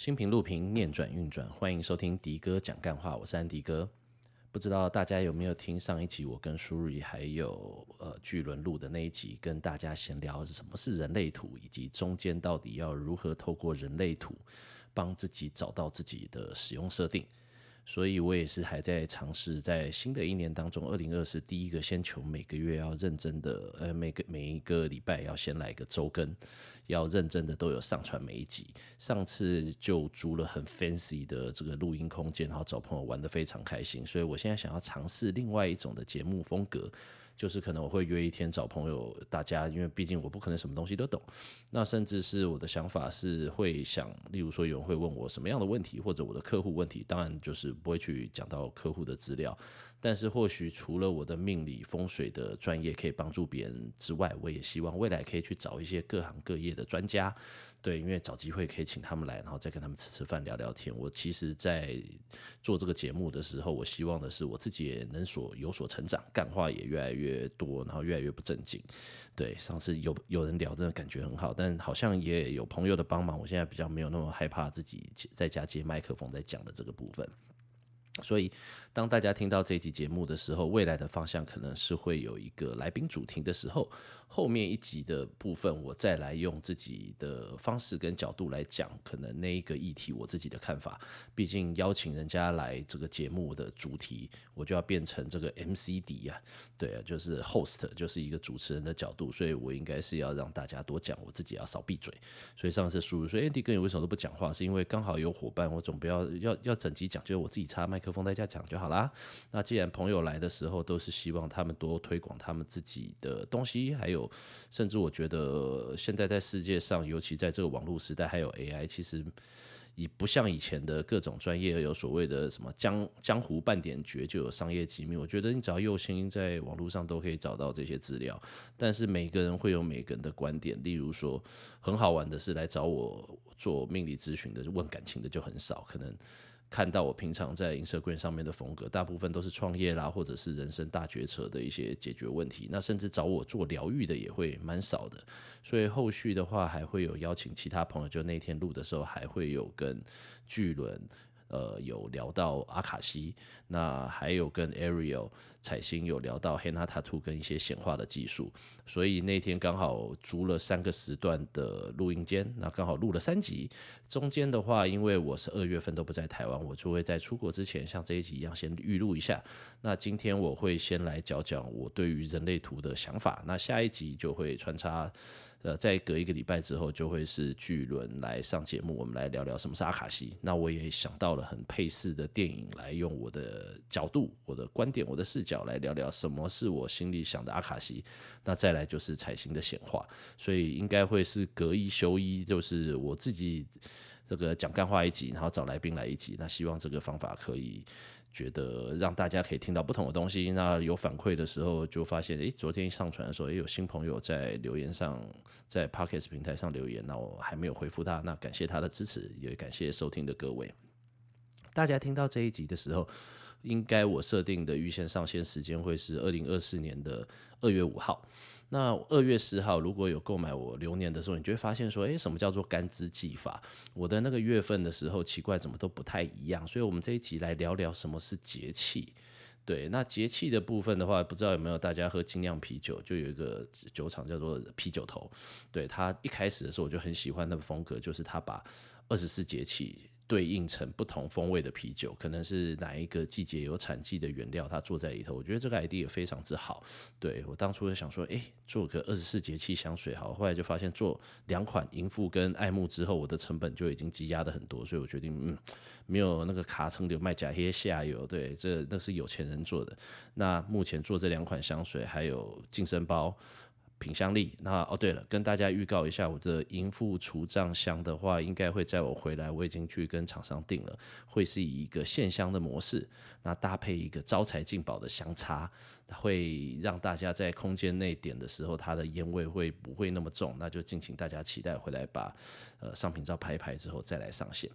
新平路平，念转运转，欢迎收听迪哥讲干话，我是安迪哥。不知道大家有没有听上一集我跟舒瑞还有呃巨轮录的那一集，跟大家闲聊什么是人类图，以及中间到底要如何透过人类图帮自己找到自己的使用设定。所以我也是还在尝试，在新的一年当中，二零二四第一个先求每个月要认真的，呃，每个每一个礼拜要先来个周更，要认真的都有上传每一集。上次就租了很 fancy 的这个录音空间，然后找朋友玩的非常开心。所以我现在想要尝试另外一种的节目风格。就是可能我会约一天找朋友，大家因为毕竟我不可能什么东西都懂，那甚至是我的想法是会想，例如说有人会问我什么样的问题，或者我的客户问题，当然就是不会去讲到客户的资料。但是或许除了我的命理风水的专业可以帮助别人之外，我也希望未来可以去找一些各行各业的专家，对，因为找机会可以请他们来，然后再跟他们吃吃饭、聊聊天。我其实，在做这个节目的时候，我希望的是我自己也能所有所成长，干话也越来越多，然后越来越不正经。对，上次有有人聊，真的感觉很好，但好像也有朋友的帮忙，我现在比较没有那么害怕自己在家接麦克风在讲的这个部分。所以，当大家听到这集节目的时候，未来的方向可能是会有一个来宾主题的时候，后面一集的部分，我再来用自己的方式跟角度来讲，可能那一个议题我自己的看法。毕竟邀请人家来这个节目的主题，我就要变成这个 MCD 啊，对啊，就是 host，就是一个主持人的角度，所以我应该是要让大家多讲，我自己要少闭嘴。所以上次输入说，Andy 哥你为什么都不讲话？是因为刚好有伙伴，我总不要要要整集讲，就是我自己插麦克风在家讲就好啦。那既然朋友来的时候都是希望他们多推广他们自己的东西，还有甚至我觉得现在在世界上，尤其在这个网络时代，还有 AI，其实也不像以前的各种专业有所谓的什么江江湖半点诀就有商业机密。我觉得你只要用心，在网络上都可以找到这些资料。但是每个人会有每个人的观点，例如说很好玩的是来找我做命理咨询的，问感情的就很少，可能。看到我平常在 Instagram 上面的风格，大部分都是创业啦，或者是人生大决策的一些解决问题。那甚至找我做疗愈的也会蛮少的。所以后续的话，还会有邀请其他朋友。就那天录的时候，还会有跟巨轮。呃，有聊到阿卡西，那还有跟 Ariel 彩星有聊到 Henna Tattoo 跟一些显化的技术，所以那天刚好租了三个时段的录音间，那刚好录了三集。中间的话，因为我是二月份都不在台湾，我就会在出国之前像这一集一样先预录一下。那今天我会先来讲讲我对于人类图的想法，那下一集就会穿插。呃，再隔一个礼拜之后，就会是巨轮来上节目，我们来聊聊什么是阿卡西。那我也想到了很配似的电影，来用我的角度、我的观点、我的视角来聊聊什么是我心里想的阿卡西。那再来就是彩星的显化，所以应该会是隔一休一，就是我自己这个讲干话一集，然后找来宾来一集。那希望这个方法可以。觉得让大家可以听到不同的东西，那有反馈的时候就发现，诶，昨天上传的时候也有新朋友在留言上，在 Podcast 平台上留言，那我还没有回复他，那感谢他的支持，也感谢收听的各位。大家听到这一集的时候，应该我设定的预先上线时间会是二零二四年的二月五号。那二月十号，如果有购买我流年的时候，你就会发现说，诶，什么叫做干支纪法？我的那个月份的时候，奇怪，怎么都不太一样。所以，我们这一集来聊聊什么是节气。对，那节气的部分的话，不知道有没有大家喝精酿啤酒？就有一个酒厂叫做啤酒头。对，他一开始的时候，我就很喜欢那个风格，就是他把二十四节气。对应成不同风味的啤酒，可能是哪一个季节有产季的原料，它做在里头。我觉得这个 idea 也非常之好。对，我当初就想说，哎，做个二十四节气香水好，后来就发现做两款迎富跟爱慕之后，我的成本就已经积压的很多，所以我决定，嗯，没有那个卡称的卖假黑下游，对，这那是有钱人做的。那目前做这两款香水，还有净身包。品香力，那哦对了，跟大家预告一下，我的银富除障香的话，应该会在我回来，我已经去跟厂商订了，会是以一个线香的模式，那搭配一个招财进宝的香插，会让大家在空间内点的时候，它的烟味会不会那么重？那就敬请大家期待回来把呃商品照拍一拍之后再来上线。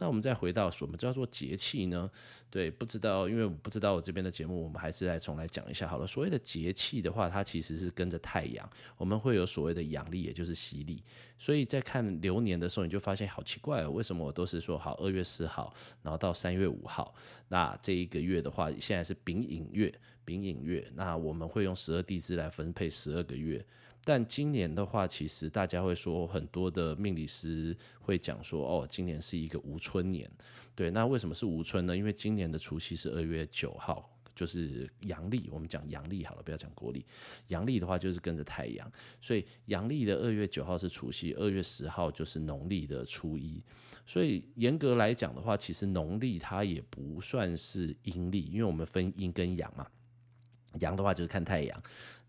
那我们再回到什么叫做节气呢？对，不知道，因为我不知道我这边的节目，我们还是来重来讲一下好了。所谓的节气的话，它其实是跟着太阳，我们会有所谓的阳历，也就是西历。所以在看流年的时候，你就发现好奇怪哦，为什么我都是说好二月四号，然后到三月五号，那这一个月的话，现在是丙寅月，丙寅月，那我们会用十二地支来分配十二个月。但今年的话，其实大家会说很多的命理师会讲说，哦，今年是一个无春年。对，那为什么是无春呢？因为今年的除夕是二月九号，就是阳历。我们讲阳历好了，不要讲国历。阳历的话就是跟着太阳，所以阳历的二月九号是除夕，二月十号就是农历的初一。所以严格来讲的话，其实农历它也不算是阴历，因为我们分阴跟阳嘛。阳的话就是看太阳。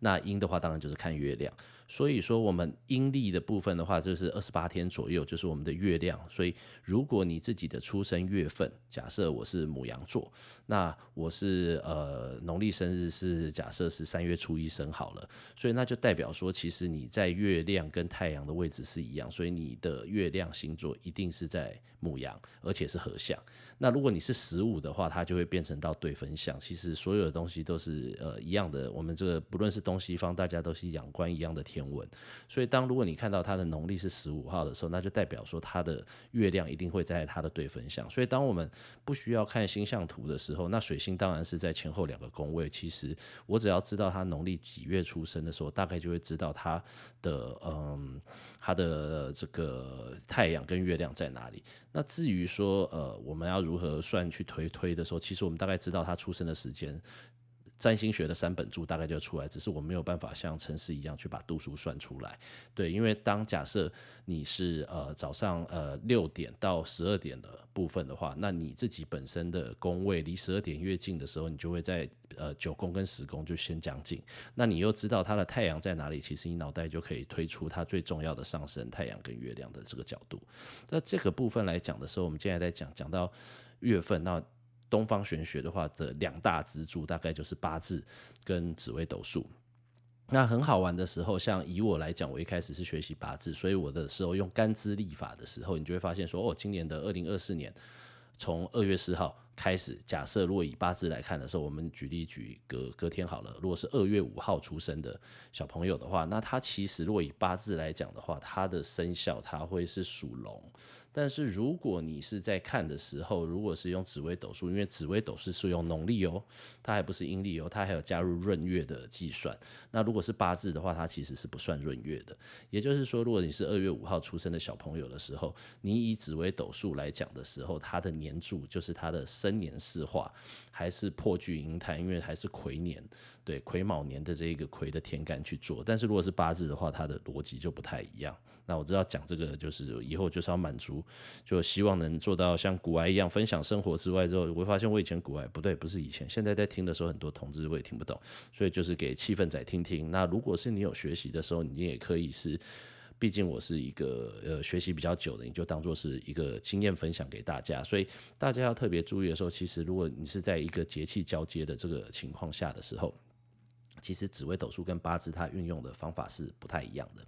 那阴的话，当然就是看月亮。所以说，我们阴历的部分的话，就是二十八天左右，就是我们的月亮。所以，如果你自己的出生月份，假设我是母羊座，那我是呃农历生日是假设是三月初一生好了，所以那就代表说，其实你在月亮跟太阳的位置是一样，所以你的月亮星座一定是在母羊，而且是合相。那如果你是十五的话，它就会变成到对分相。其实所有的东西都是呃一样的，我们这个不论是东东西方，大家都是仰观一样的天。文，所以当如果你看到它的农历是十五号的时候，那就代表说它的月亮一定会在它的对分相。所以当我们不需要看星象图的时候，那水星当然是在前后两个宫位。其实我只要知道它农历几月出生的时候，大概就会知道它的嗯，它的这个太阳跟月亮在哪里。那至于说呃，我们要如何算去推推的时候，其实我们大概知道它出生的时间。占星学的三本柱大概就出来，只是我没有办法像程式一样去把度数算出来。对，因为当假设你是呃早上呃六点到十二点的部分的话，那你自己本身的宫位离十二点越近的时候，你就会在呃九宫跟十宫就先将近。那你又知道它的太阳在哪里，其实你脑袋就可以推出它最重要的上升太阳跟月亮的这个角度。那这个部分来讲的时候，我们现在在讲讲到月份那。东方玄学的话的两大支柱大概就是八字跟紫微斗数。那很好玩的时候，像以我来讲，我一开始是学习八字，所以我的时候用干支历法的时候，你就会发现说，哦，今年的二零二四年，从二月四号开始，假设如果以八字来看的时候，我们举例举隔隔天好了，如果是二月五号出生的小朋友的话，那他其实如果以八字来讲的话，他的生肖他会是属龙。但是如果你是在看的时候，如果是用紫微斗数，因为紫微斗数是用农历哦，它还不是阴历哦，它还有加入闰月的计算。那如果是八字的话，它其实是不算闰月的。也就是说，如果你是二月五号出生的小朋友的时候，你以紫微斗数来讲的时候，它的年柱就是它的生年四化还是破巨阴贪，因为还是癸年，对癸卯年的这一个癸的天干去做。但是如果是八字的话，它的逻辑就不太一样。那我知道讲这个就是以后就是要满足，就希望能做到像古埃一样分享生活之外之后，我会发现我以前古埃不对，不是以前，现在在听的时候很多同志我也听不懂，所以就是给气氛仔听听。那如果是你有学习的时候，你也可以是，毕竟我是一个呃学习比较久的，你就当做是一个经验分享给大家。所以大家要特别注意的时候，其实如果你是在一个节气交接的这个情况下的时候，其实紫微斗数跟八字它运用的方法是不太一样的。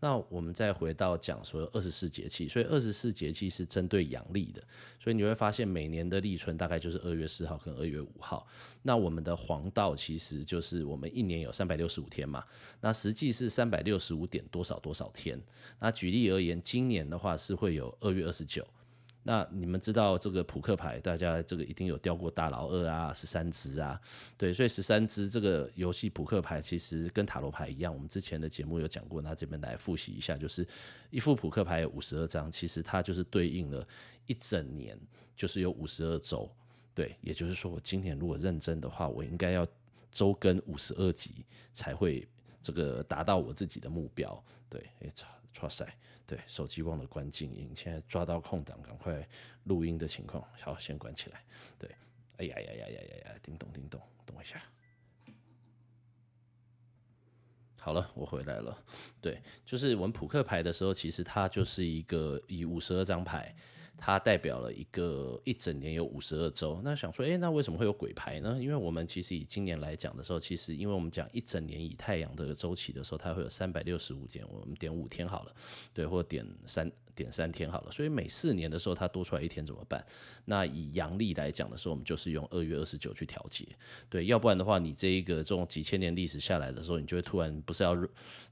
那我们再回到讲说二十四节气，所以二十四节气是针对阳历的，所以你会发现每年的立春大概就是二月四号跟二月五号。那我们的黄道其实就是我们一年有三百六十五天嘛，那实际是三百六十五点多少多少天。那举例而言，今年的话是会有二月二十九。那你们知道这个扑克牌，大家这个一定有掉过大老二啊、十三只啊，对，所以十三只这个游戏扑克牌其实跟塔罗牌一样，我们之前的节目有讲过，那这边来复习一下，就是一副扑克牌有五十二张，其实它就是对应了一整年，就是有五十二周，对，也就是说我今年如果认真的话，我应该要周更五十二集才会这个达到我自己的目标，对，哎，操，哇塞。对，手机忘了关静音，现在抓到空档，赶快录音的情况，好，先关起来。对，哎呀呀呀呀呀呀，叮咚叮咚，等一下。好了，我回来了。对，就是我们扑克牌的时候，其实它就是一个以五十二张牌。它代表了一个一整年有五十二周，那想说，诶，那为什么会有鬼牌呢？因为我们其实以今年来讲的时候，其实因为我们讲一整年以太阳的周期的时候，它会有三百六十五点，我们点五天好了，对，或点三点三天好了。所以每四年的时候它多出来一天怎么办？那以阳历来讲的时候，我们就是用二月二十九去调节。对，要不然的话，你这一个这种几千年历史下来的时候，你就会突然不是要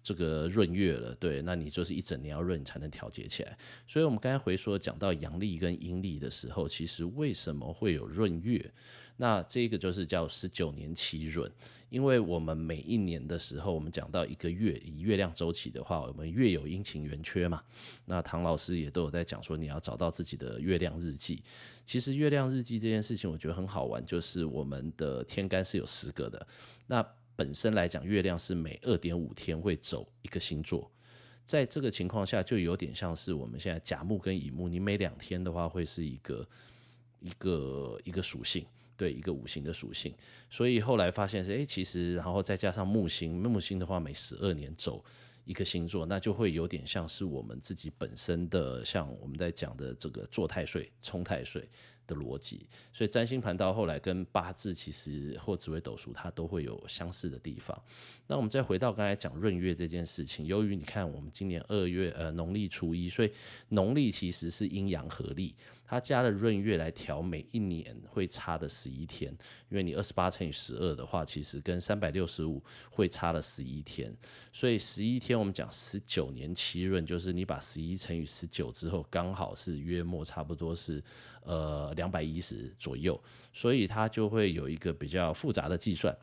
这个闰月了，对，那你就是一整年要闰才能调节起来。所以我们刚才回说讲到阳历跟阴历的时候，其实为什么会有闰月？那这个就是叫十九年七闰，因为我们每一年的时候，我们讲到一个月，以月亮周期的话，我们月有阴晴圆缺嘛。那唐老师也都有在讲说，你要找到自己的月亮日记。其实月亮日记这件事情，我觉得很好玩，就是我们的天干是有十个的。那本身来讲，月亮是每二点五天会走一个星座，在这个情况下，就有点像是我们现在甲木跟乙木，你每两天的话会是一个一个一个属性。对一个五行的属性，所以后来发现是哎，其实然后再加上木星，木星的话每十二年走一个星座，那就会有点像是我们自己本身的，像我们在讲的这个坐太岁、冲太岁逻辑。所以占星盘到后来跟八字其实或紫微斗数它都会有相似的地方。那我们再回到刚才讲闰月这件事情，由于你看我们今年二月呃农历初一，所以农历其实是阴阳合历。它加了闰月来调，每一年会差的十一天，因为你二十八乘以十二的话，其实跟三百六十五会差了十一天，所以十一天我们讲十九年七闰，就是你把十一乘以十九之后，刚好是约莫差不多是呃两百一十左右，所以它就会有一个比较复杂的计算。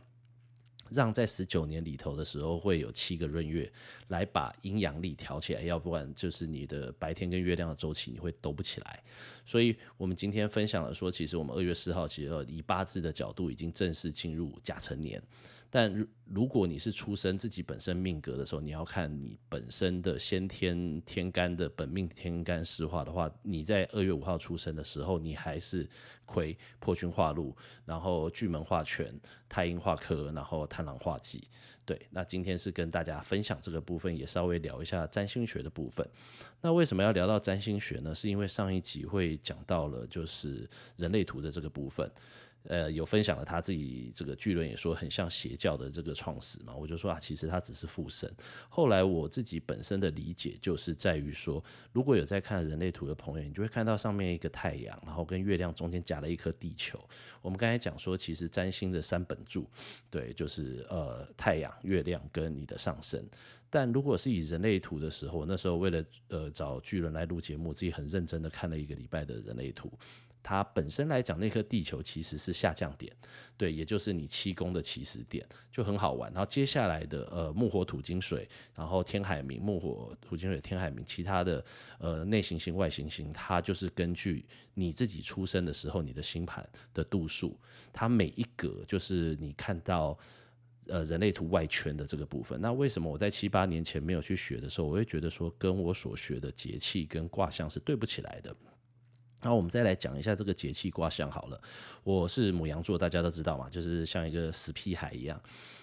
让在十九年里头的时候会有七个闰月来把阴阳历调起来，要不然就是你的白天跟月亮的周期你会抖不起来。所以我们今天分享了说，其实我们二月四号其实以八字的角度已经正式进入甲辰年。但如如果你是出生自己本身命格的时候，你要看你本身的先天天干的本命天干四化的话，你在二月五号出生的时候，你还是亏破军化禄，然后巨门化权，太阴化科，然后贪狼化忌。对，那今天是跟大家分享这个部分，也稍微聊一下占星学的部分。那为什么要聊到占星学呢？是因为上一集会讲到了就是人类图的这个部分。呃，有分享了他自己这个巨人也说很像邪教的这个创始嘛，我就说啊，其实他只是附身。后来我自己本身的理解就是在于说，如果有在看人类图的朋友，你就会看到上面一个太阳，然后跟月亮中间夹了一颗地球。我们刚才讲说，其实占星的三本柱，对，就是呃太阳、月亮跟你的上升。但如果是以人类图的时候，那时候为了呃找巨人来录节目，自己很认真的看了一个礼拜的人类图。它本身来讲，那颗地球其实是下降点，对，也就是你七宫的起始点，就很好玩。然后接下来的呃木火土金水，然后天海冥木火土金水天海冥，其他的呃内行星外行星，它就是根据你自己出生的时候你的星盘的度数，它每一格就是你看到呃人类图外圈的这个部分。那为什么我在七八年前没有去学的时候，我会觉得说跟我所学的节气跟卦象是对不起来的。然后我们再来讲一下这个节气卦象好了。我是母羊座，大家都知道嘛，就是像一个死屁孩一样。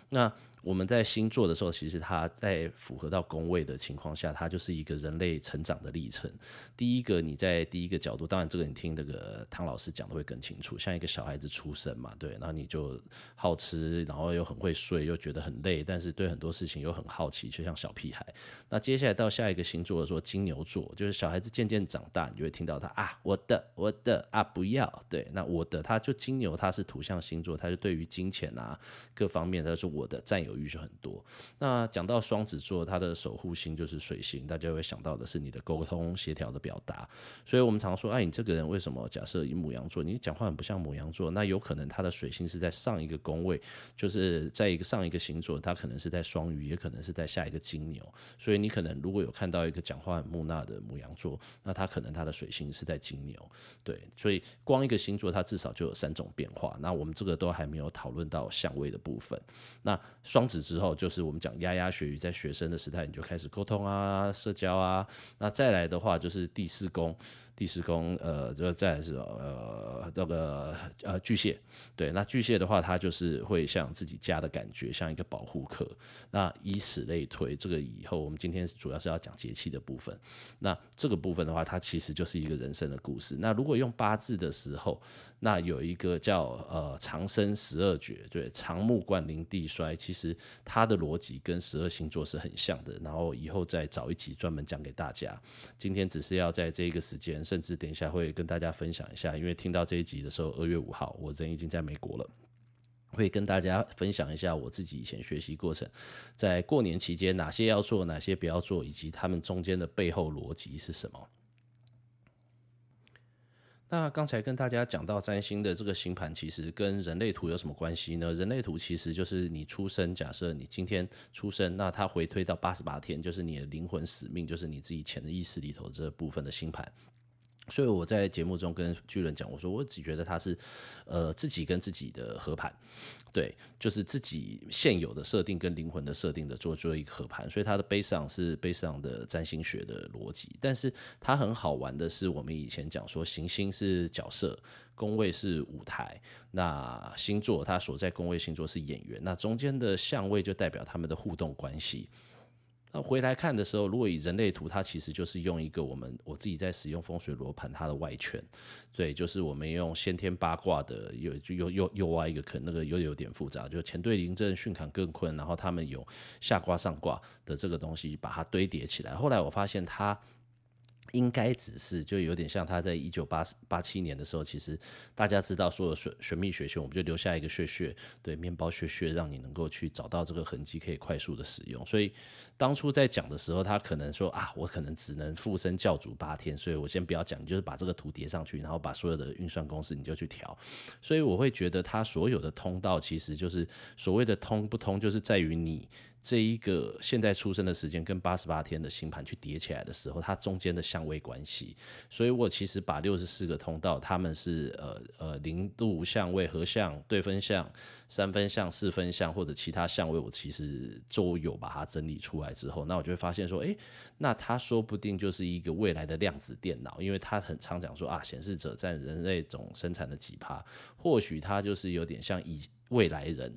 那我们在星座的时候，其实它在符合到宫位的情况下，它就是一个人类成长的历程。第一个，你在第一个角度，当然这个你听那个汤老师讲的会更清楚。像一个小孩子出生嘛，对，然后你就好吃，然后又很会睡，又觉得很累，但是对很多事情又很好奇，就像小屁孩。那接下来到下一个星座的时候，金牛座，就是小孩子渐渐长大，你就会听到他啊，我的，我的啊，不要，对，那我的，他就金牛，他是土象星座，他就对于金钱啊各方面，他说我的占有欲就很多。那讲到双子座，它的守护星就是水星，大家会想到的是你的沟通协调的表达。所以我们常说，哎，你这个人为什么？假设以母羊座，你讲话很不像母羊座，那有可能他的水星是在上一个宫位，就是在一个上一个星座，他可能是在双鱼，也可能是在下一个金牛。所以你可能如果有看到一个讲话很木讷的母羊座，那他可能他的水星是在金牛。对，所以光一个星座，它至少就有三种变化。那我们这个都还没有讨论到相位的部分。那双子之后就是我们讲牙牙学语，在学生的时代你就开始沟通啊、社交啊。那再来的话就是第四宫第十宫呃，就再来是呃这个呃巨蟹，对，那巨蟹的话，它就是会像自己家的感觉，像一个保护壳。那以此类推，这个以后我们今天主要是要讲节气的部分。那这个部分的话，它其实就是一个人生的故事。那如果用八字的时候，那有一个叫呃长生十二绝，对，长木冠临地衰，其实它的逻辑跟十二星座是很像的。然后以后再找一集专门讲给大家。今天只是要在这个时间，甚至等一下会跟大家分享一下，因为听到这一集的时候，二月五号，我人已经在美国了，会跟大家分享一下我自己以前学习过程，在过年期间哪些要做，哪些不要做，以及他们中间的背后逻辑是什么。那刚才跟大家讲到占星的这个星盘，其实跟人类图有什么关系呢？人类图其实就是你出生，假设你今天出生，那它回推到八十八天，就是你的灵魂使命，就是你自己潜意识里头这部分的星盘。所以我在节目中跟巨人讲，我说我只觉得他是，呃，自己跟自己的合盘，对，就是自己现有的设定跟灵魂的设定的做做一个合盘，所以他的 base 是 base 的占星学的逻辑。但是它很好玩的是，我们以前讲说行星是角色，宫位是舞台，那星座它所在宫位星座是演员，那中间的相位就代表他们的互动关系。那回来看的时候，如果以人类图，它其实就是用一个我们我自己在使用风水罗盘它的外圈，对，就是我们用先天八卦的，又又又又挖一个坑，那个又有点复杂，就前对临阵巽坎更困，然后他们有下卦上卦的这个东西，把它堆叠起来。后来我发现它。应该只是就有点像他在一九八八七年的时候，其实大家知道所有玄玄秘学学，我们就留下一个穴穴，对，面包穴穴，让你能够去找到这个痕迹，可以快速的使用。所以当初在讲的时候，他可能说啊，我可能只能附身教主八天，所以我先不要讲，你就是把这个图叠上去，然后把所有的运算公式你就去调。所以我会觉得他所有的通道其实就是所谓的通不通，就是在于你。这一个现在出生的时间跟八十八天的星盘去叠起来的时候，它中间的相位关系，所以我其实把六十四个通道，他们是呃呃零度相位、合相、对分相、三分相、四分相或者其他相位，我其实都有把它整理出来之后，那我就会发现说，诶，那它说不定就是一个未来的量子电脑，因为它很常讲说啊，显示者占人类总生产的几趴，或许它就是有点像以未来人。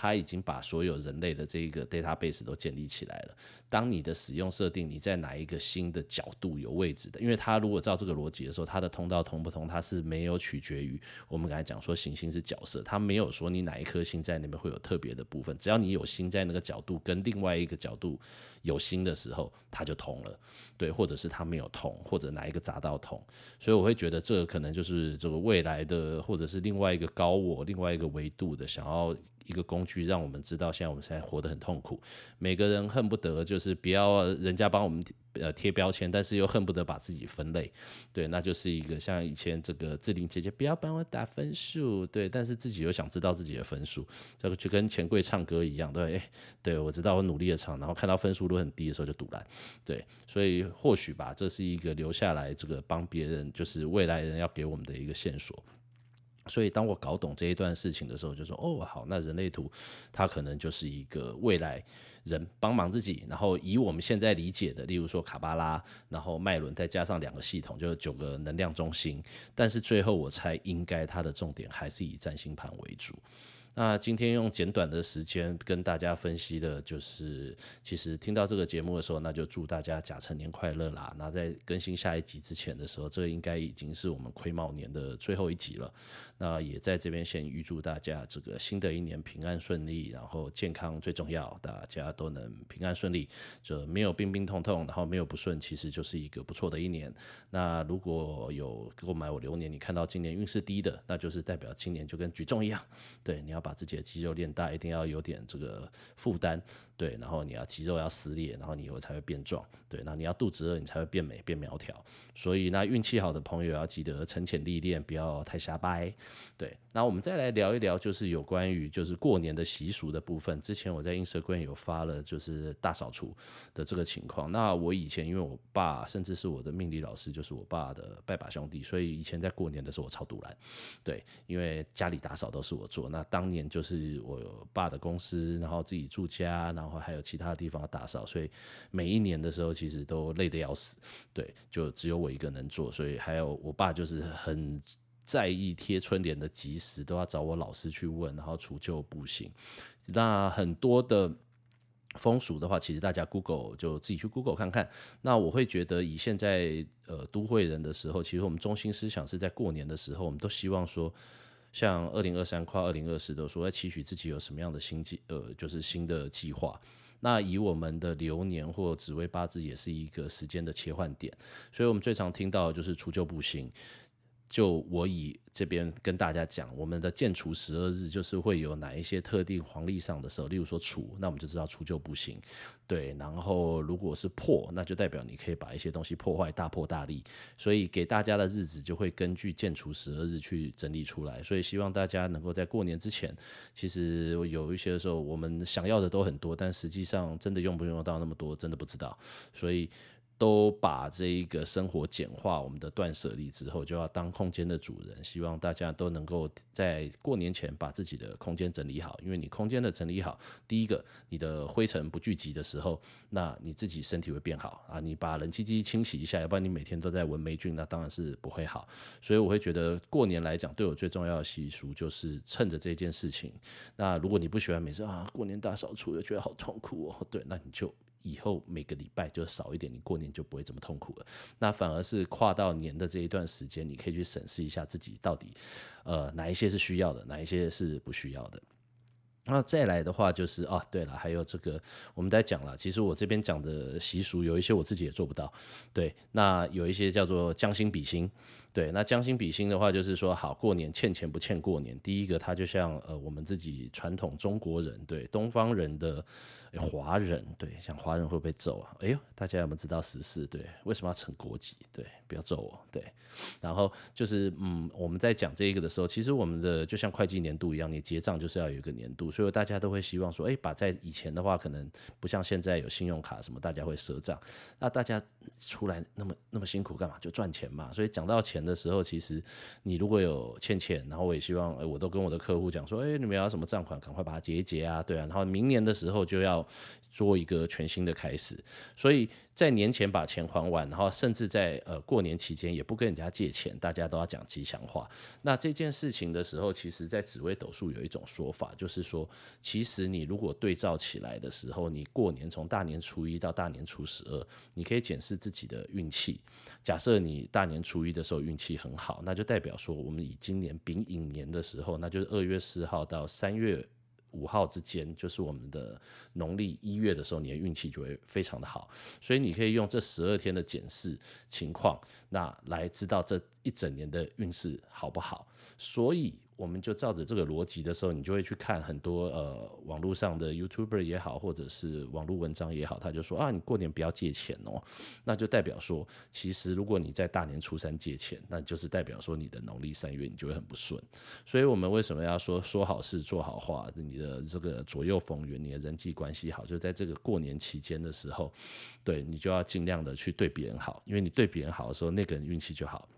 他已经把所有人类的这个 database 都建立起来了。当你的使用设定，你在哪一个新的角度有位置的？因为它如果照这个逻辑的时候，它的通道通不通，它是没有取决于我们刚才讲说行星是角色，它没有说你哪一颗星在那边会有特别的部分。只要你有星在那个角度，跟另外一个角度有星的时候，它就通了。对，或者是它没有通，或者哪一个闸道通。所以我会觉得这可能就是这个未来的，或者是另外一个高我，另外一个维度的想要。一个工具，让我们知道现在我们现在活得很痛苦。每个人恨不得就是不要人家帮我们呃贴标签，但是又恨不得把自己分类。对，那就是一个像以前这个志玲姐姐不要帮我打分数，对，但是自己又想知道自己的分数，这个就跟钱柜唱歌一样，对，对我知道我努力的唱，然后看到分数都很低的时候就赌烂。对，所以或许吧，这是一个留下来这个帮别人，就是未来人要给我们的一个线索。所以，当我搞懂这一段事情的时候，就说：“哦，好，那人类图它可能就是一个未来人帮忙自己，然后以我们现在理解的，例如说卡巴拉，然后脉轮再加上两个系统，就是九个能量中心。但是最后，我猜应该它的重点还是以占星盘为主。”那今天用简短的时间跟大家分析的，就是其实听到这个节目的时候，那就祝大家甲辰年快乐啦！那在更新下一集之前的时候，这应该已经是我们癸卯年的最后一集了。那也在这边先预祝大家这个新的一年平安顺利，然后健康最重要，大家都能平安顺利，这没有病病痛痛，然后没有不顺，其实就是一个不错的一年。那如果有购买我流年，你看到今年运势低的，那就是代表今年就跟举重一样，对，你要把。把自己的肌肉练大，一定要有点这个负担，对，然后你要肌肉要撕裂，然后你以后才会变壮，对，那你要肚子饿，你才会变美变苗条。所以那运气好的朋友要记得沉潜历练，不要太瞎掰，对。那我们再来聊一聊，就是有关于就是过年的习俗的部分。之前我在 Instagram 有发了，就是大扫除的这个情况。那我以前因为我爸甚至是我的命理老师，就是我爸的拜把兄弟，所以以前在过年的时候我超独揽，对，因为家里打扫都是我做。那当年就是我爸的公司，然后自己住家，然后还有其他地方打扫，所以每一年的时候其实都累得要死。对，就只有我一个能做，所以还有我爸就是很在意贴春联的及时，都要找我老师去问，然后除旧布新。那很多的。风俗的话，其实大家 Google 就自己去 Google 看看。那我会觉得，以现在呃都会人的时候，其实我们中心思想是在过年的时候，我们都希望说，像二零二三跨二零二四都说要期许自己有什么样的新计呃，就是新的计划。那以我们的流年或紫微八字也是一个时间的切换点，所以我们最常听到的就是除旧布新。就我以这边跟大家讲，我们的建除十二日就是会有哪一些特定黄历上的时候，例如说除，那我们就知道除旧不行，对。然后如果是破，那就代表你可以把一些东西破坏，大破大立。所以给大家的日子就会根据建除十二日去整理出来。所以希望大家能够在过年之前，其实有一些时候我们想要的都很多，但实际上真的用不用到那么多，真的不知道。所以。都把这一个生活简化，我们的断舍离之后，就要当空间的主人。希望大家都能够在过年前把自己的空间整理好，因为你空间的整理好，第一个你的灰尘不聚集的时候，那你自己身体会变好啊。你把冷气机清洗一下，要不然你每天都在闻霉菌，那当然是不会好。所以我会觉得过年来讲，对我最重要的习俗就是趁着这件事情。那如果你不喜欢每次啊过年大扫除，又觉得好痛苦哦，对，那你就。以后每个礼拜就少一点，你过年就不会这么痛苦了。那反而是跨到年的这一段时间，你可以去审视一下自己到底，呃，哪一些是需要的，哪一些是不需要的。那再来的话就是哦，对了，还有这个我们在讲了，其实我这边讲的习俗有一些我自己也做不到。对，那有一些叫做将心比心。对，那将心比心的话，就是说，好，过年欠钱不欠过年。第一个，它就像呃，我们自己传统中国人，对东方人的华人，对，像华人会不会揍啊？哎呦，大家有没有知道十四？对，为什么要成国籍？对，不要揍我。对，然后就是嗯，我们在讲这个的时候，其实我们的就像会计年度一样，你结账就是要有一个年度，所以大家都会希望说，哎，把在以前的话，可能不像现在有信用卡什么，大家会赊账。那大家出来那么那么辛苦干嘛？就赚钱嘛。所以讲到钱的时候，其实你如果有欠钱，然后我也希望，哎，我都跟我的客户讲说，哎，你们要什么账款，赶快把它结一结啊，对啊，然后明年的时候就要做一个全新的开始，所以在年前把钱还完，然后甚至在呃过年期间也不跟人家借钱，大家都要讲吉祥话。那这件事情的时候，其实在紫微斗数有一种说法，就是说，其实你如果对照起来的时候，你过年从大年初一到大年初十二，你可以检视自己的运气。假设你大年初一的时候运气很好，那就代表说，我们以今年丙寅年的时候，那就是二月四号到三月五号之间，就是我们的农历一月的时候，你的运气就会非常的好。所以你可以用这十二天的检视情况，那来知道这一整年的运势好不好。所以。我们就照着这个逻辑的时候，你就会去看很多呃网络上的 YouTuber 也好，或者是网络文章也好，他就说啊，你过年不要借钱哦，那就代表说，其实如果你在大年初三借钱，那就是代表说你的农历三月你就会很不顺。所以我们为什么要说说好事做好话？你的这个左右逢源，你的人际关系好，就在这个过年期间的时候，对你就要尽量的去对别人好，因为你对别人好的时候，那个人运气就好。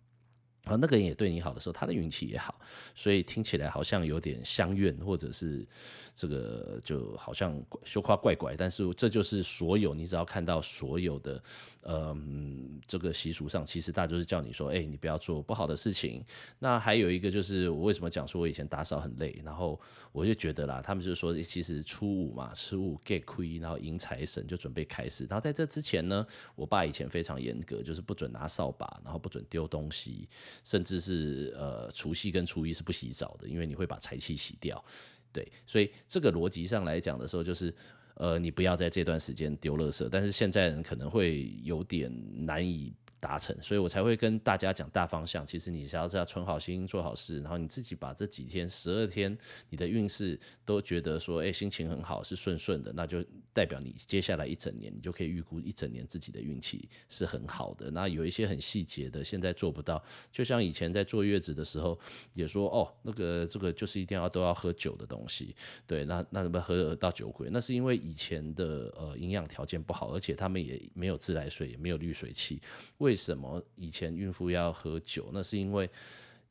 然后那个人也对你好的时候，他的运气也好，所以听起来好像有点相怨，或者是这个就好像羞夸怪怪。但是这就是所有，你只要看到所有的，嗯，这个习俗上，其实大家就是叫你说，哎，你不要做不好的事情。那还有一个就是，我为什么讲说我以前打扫很累，然后我就觉得啦，他们就是说，其实初五嘛，初五 get 亏，然后迎财神就准备开始。然后在这之前呢，我爸以前非常严格，就是不准拿扫把，然后不准丢东西。甚至是呃，除夕跟初一是不洗澡的，因为你会把财气洗掉。对，所以这个逻辑上来讲的时候，就是呃，你不要在这段时间丢垃圾。但是现在人可能会有点难以。达成，所以我才会跟大家讲大方向。其实你只要这样存好心，做好事，然后你自己把这几天十二天你的运势都觉得说，哎，心情很好，是顺顺的，那就代表你接下来一整年，你就可以预估一整年自己的运气是很好的。那有一些很细节的，现在做不到，就像以前在坐月子的时候，也说哦，那个这个就是一定要都要喝酒的东西，对，那那怎么喝到酒鬼？那是因为以前的呃营养条件不好，而且他们也没有自来水，也没有滤水器，为为什么以前孕妇要喝酒？那是因为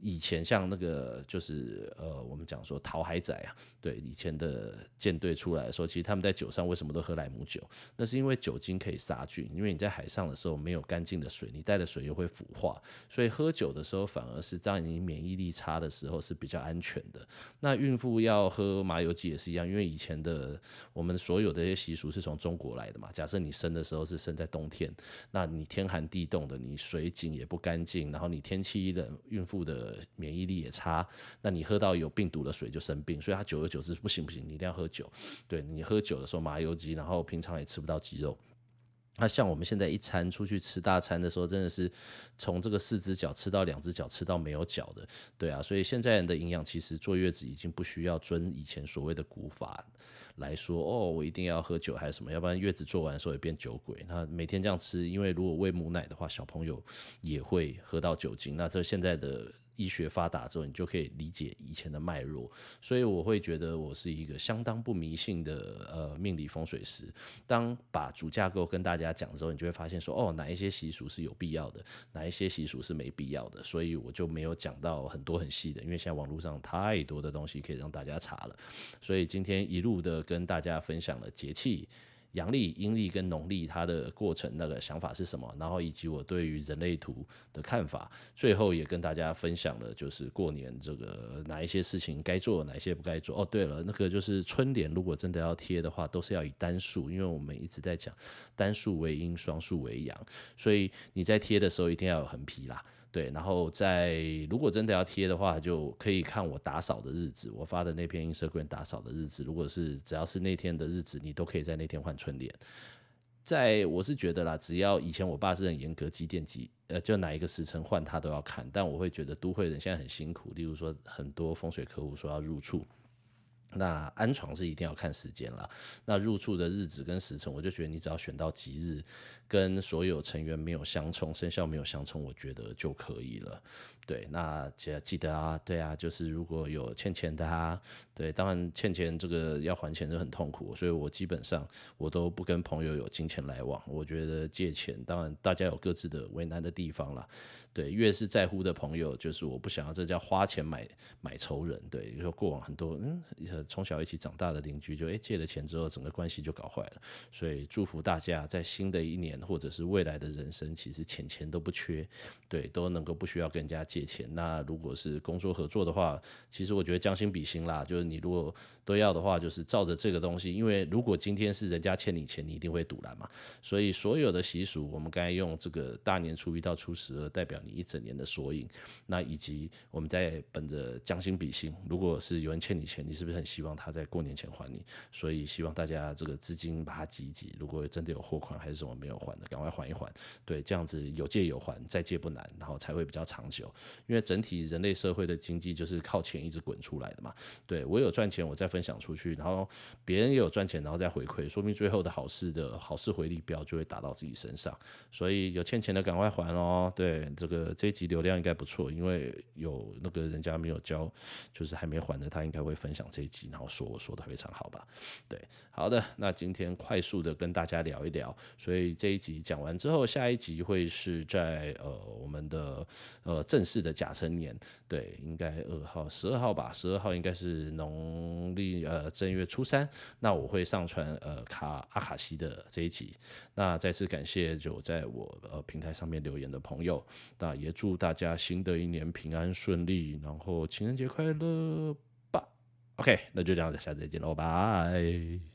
以前像那个就是呃，我们讲说淘海仔啊，对，以前的舰队出来的时候，其实他们在酒上为什么都喝莱姆酒？那是因为酒精可以杀菌，因为你在海上的时候没有干净的水，你带的水又会腐化，所以喝酒的时候反而是当你免疫力差的时候是比较安全的。那孕妇要喝麻油鸡也是一样，因为以前的我们所有的一些习俗是从中国来的嘛。假设你生的时候是生在冬天，那你天寒地冻的，你水井也不干净，然后你天气一冷，孕妇的。免疫力也差，那你喝到有病毒的水就生病，所以他久而久之不行不行，你一定要喝酒。对，你喝酒的时候麻油鸡，然后平常也吃不到鸡肉。那像我们现在一餐出去吃大餐的时候，真的是从这个四只脚吃到两只脚，吃到没有脚的。对啊，所以现在人的营养其实坐月子已经不需要遵以前所谓的古法来说哦，我一定要喝酒还是什么，要不然月子做完的时候也变酒鬼。那每天这样吃，因为如果喂母奶的话，小朋友也会喝到酒精。那这现在的。医学发达之后，你就可以理解以前的脉络，所以我会觉得我是一个相当不迷信的呃命理风水师。当把主架构跟大家讲之后，你就会发现说，哦，哪一些习俗是有必要的，哪一些习俗是没必要的，所以我就没有讲到很多很细的，因为现在网络上太多的东西可以让大家查了，所以今天一路的跟大家分享了节气。阳历、阴历跟农历，它的过程那个想法是什么？然后以及我对于人类图的看法，最后也跟大家分享了，就是过年这个哪一些事情该做，哪一些不该做。哦，对了，那个就是春联，如果真的要贴的话，都是要以单数，因为我们一直在讲单数为阴，双数为阳，所以你在贴的时候一定要有横批啦。对，然后在如果真的要贴的话，就可以看我打扫的日子，我发的那篇 Instagram 打扫的日子。如果是只要是那天的日子，你都可以在那天换春联。在我是觉得啦，只要以前我爸是很严格几点几，呃，就哪一个时辰换他都要看。但我会觉得都会人现在很辛苦，例如说很多风水客户说要入厝。那安床是一定要看时间了，那入住的日子跟时辰，我就觉得你只要选到吉日，跟所有成员没有相冲，生肖没有相冲，我觉得就可以了。对，那记记得啊，对啊，就是如果有欠钱的啊，对，当然欠钱这个要还钱是很痛苦，所以我基本上我都不跟朋友有金钱来往。我觉得借钱，当然大家有各自的为难的地方啦。对，越是在乎的朋友，就是我不想要，这叫花钱买买仇人。对，就说过往很多嗯，从小一起长大的邻居就，就诶借了钱之后，整个关系就搞坏了。所以祝福大家在新的一年或者是未来的人生，其实钱钱都不缺，对，都能够不需要跟人家借钱。那如果是工作合作的话，其实我觉得将心比心啦，就是你如果都要的话，就是照着这个东西，因为如果今天是人家欠你钱，你一定会堵拦嘛。所以所有的习俗，我们该用这个大年初一到初十二代表。你一整年的缩影，那以及我们在本着将心比心，如果是有人欠你钱，你是不是很希望他在过年前还你？所以希望大家这个资金把它挤一挤，如果真的有货款还是什么没有还的，赶快还一还。对，这样子有借有还，再借不难，然后才会比较长久。因为整体人类社会的经济就是靠钱一直滚出来的嘛。对，我有赚钱，我再分享出去，然后别人也有赚钱，然后再回馈，说明最后的好事的好事回力标就会打到自己身上。所以有欠钱的赶快还哦。对，这个。这一集流量应该不错，因为有那个人家没有交，就是还没还的，他应该会分享这一集，然后说我说的非常好吧？对，好的，那今天快速的跟大家聊一聊，所以这一集讲完之后，下一集会是在呃我们的呃正式的甲辰年，对，应该二号、十二号吧，十二号应该是农历呃正月初三，那我会上传呃卡阿卡西的这一集，那再次感谢就在我呃平台上面留言的朋友。那也祝大家新的一年平安顺利，然后情人节快乐吧。OK，那就这样子，下次再见喽，拜。